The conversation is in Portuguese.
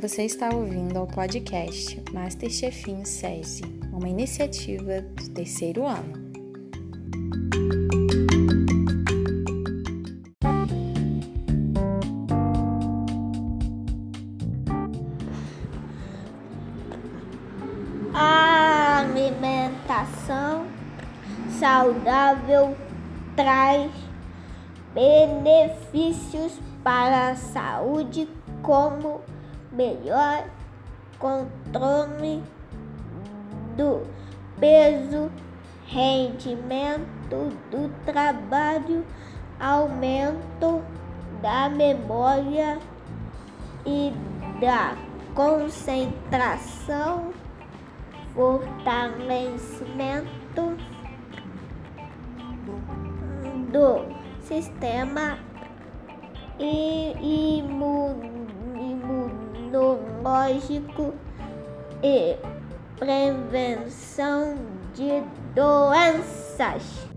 Você está ouvindo ao podcast Masterchefinho SESI, uma iniciativa do terceiro ano. A alimentação saudável traz benefícios para a saúde, como melhor controle do peso, rendimento do trabalho, aumento da memória e da concentração, fortalecimento do sistema imunológico e prevenção de doenças.